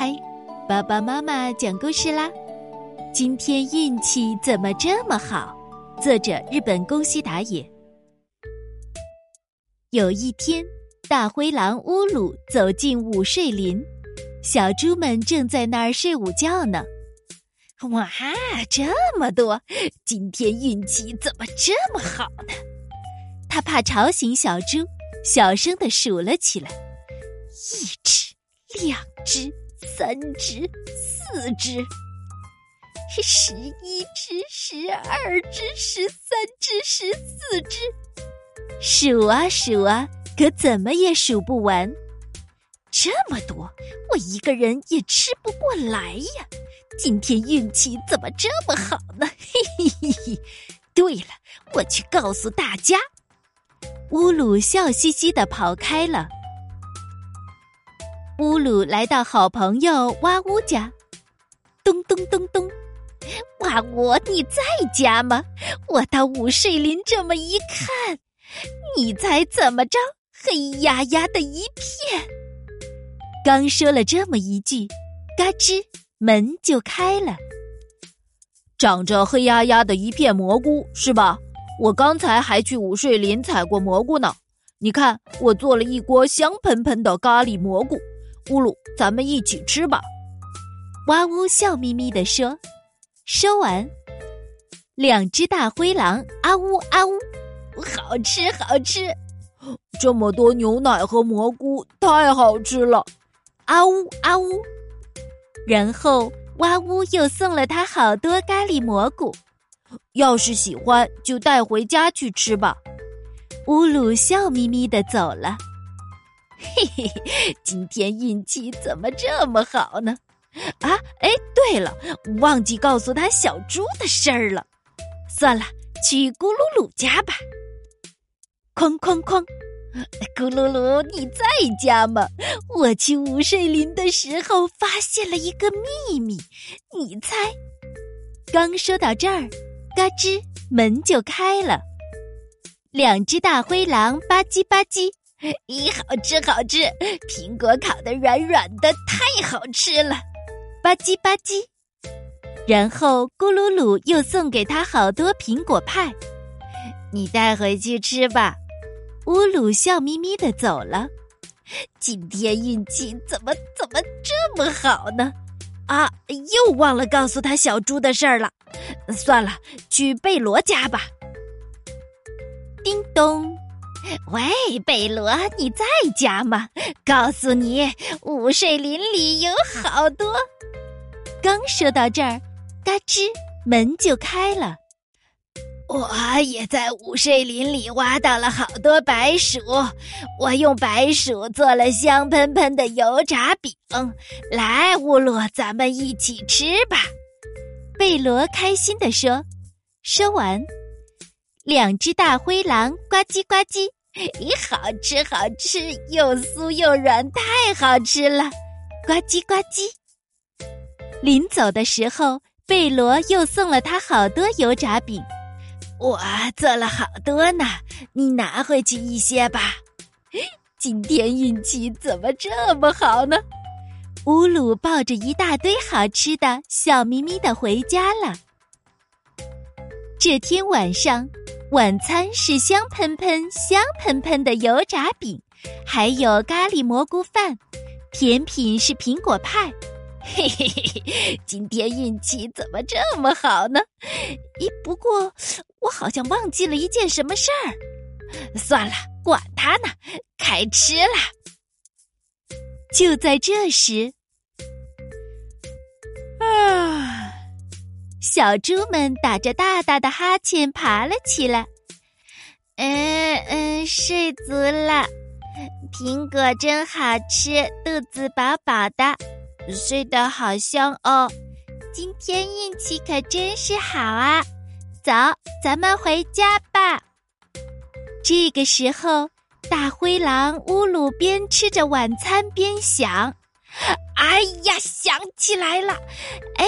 嗨，爸爸妈妈讲故事啦！今天运气怎么这么好？作者日本宫西达也。有一天，大灰狼乌鲁走进午睡林，小猪们正在那儿睡午觉呢。哇，这么多！今天运气怎么这么好呢？他怕吵醒小猪，小声的数了起来：一只，两只。三只，四只，十一只，十二只，十三只，十四只，数啊数啊，可怎么也数不完。这么多，我一个人也吃不过来呀！今天运气怎么这么好呢？嘿嘿嘿嘿！对了，我去告诉大家。乌鲁笑嘻嘻的跑开了。乌鲁来到好朋友哇呜家，咚咚咚咚，哇乌，你在家吗？我到午睡林这么一看，你猜怎么着？黑压压的一片。刚说了这么一句，嘎吱，门就开了。长着黑压压的一片蘑菇是吧？我刚才还去午睡林采过蘑菇呢。你看，我做了一锅香喷喷的咖喱蘑菇。乌鲁，咱们一起吃吧。哇呜笑眯眯地说：“说完，两只大灰狼啊呜啊呜，好吃好吃！这么多牛奶和蘑菇，太好吃了！啊呜啊呜！然后哇呜又送了他好多咖喱蘑菇。要是喜欢，就带回家去吃吧。”乌鲁笑眯眯的走了。嘿嘿嘿，今天运气怎么这么好呢？啊，哎，对了，忘记告诉他小猪的事儿了。算了，去咕噜噜家吧。哐哐哐，咕噜噜，你在家吗？我去午睡林的时候发现了一个秘密，你猜？刚说到这儿，嘎吱，门就开了。两只大灰狼吧唧吧唧。咦，好吃好吃！苹果烤的软软的，太好吃了，吧唧吧唧。然后咕噜噜又送给他好多苹果派，你带回去吃吧。乌鲁笑眯眯的走了。今天运气怎么怎么这么好呢？啊，又忘了告诉他小猪的事儿了。算了，去贝罗家吧。叮咚。喂，贝罗，你在家吗？告诉你，午睡林里有好多。刚说到这儿，嘎吱，门就开了。我也在午睡林里挖到了好多白薯，我用白薯做了香喷喷的油炸饼。来，乌鲁，咱们一起吃吧。贝罗开心地说。说完，两只大灰狼呱唧呱唧。咦，好吃好吃，又酥又软，太好吃了！呱唧呱唧。临走的时候，贝罗又送了他好多油炸饼，我做了好多呢，你拿回去一些吧。今天运气怎么这么好呢？乌鲁抱着一大堆好吃的，笑眯眯的回家了。这天晚上。晚餐是香喷喷、香喷喷的油炸饼，还有咖喱蘑菇饭。甜品是苹果派。嘿嘿嘿，今天运气怎么这么好呢？咦，不过我好像忘记了一件什么事儿。算了，管他呢，开吃啦！就在这时，小猪们打着大大的哈欠爬了起来。嗯嗯，睡足了，苹果真好吃，肚子饱饱的，睡得好香哦。今天运气可真是好啊！走，咱们回家吧。这个时候，大灰狼乌鲁边吃着晚餐边想：“哎呀，想起来了，哎。”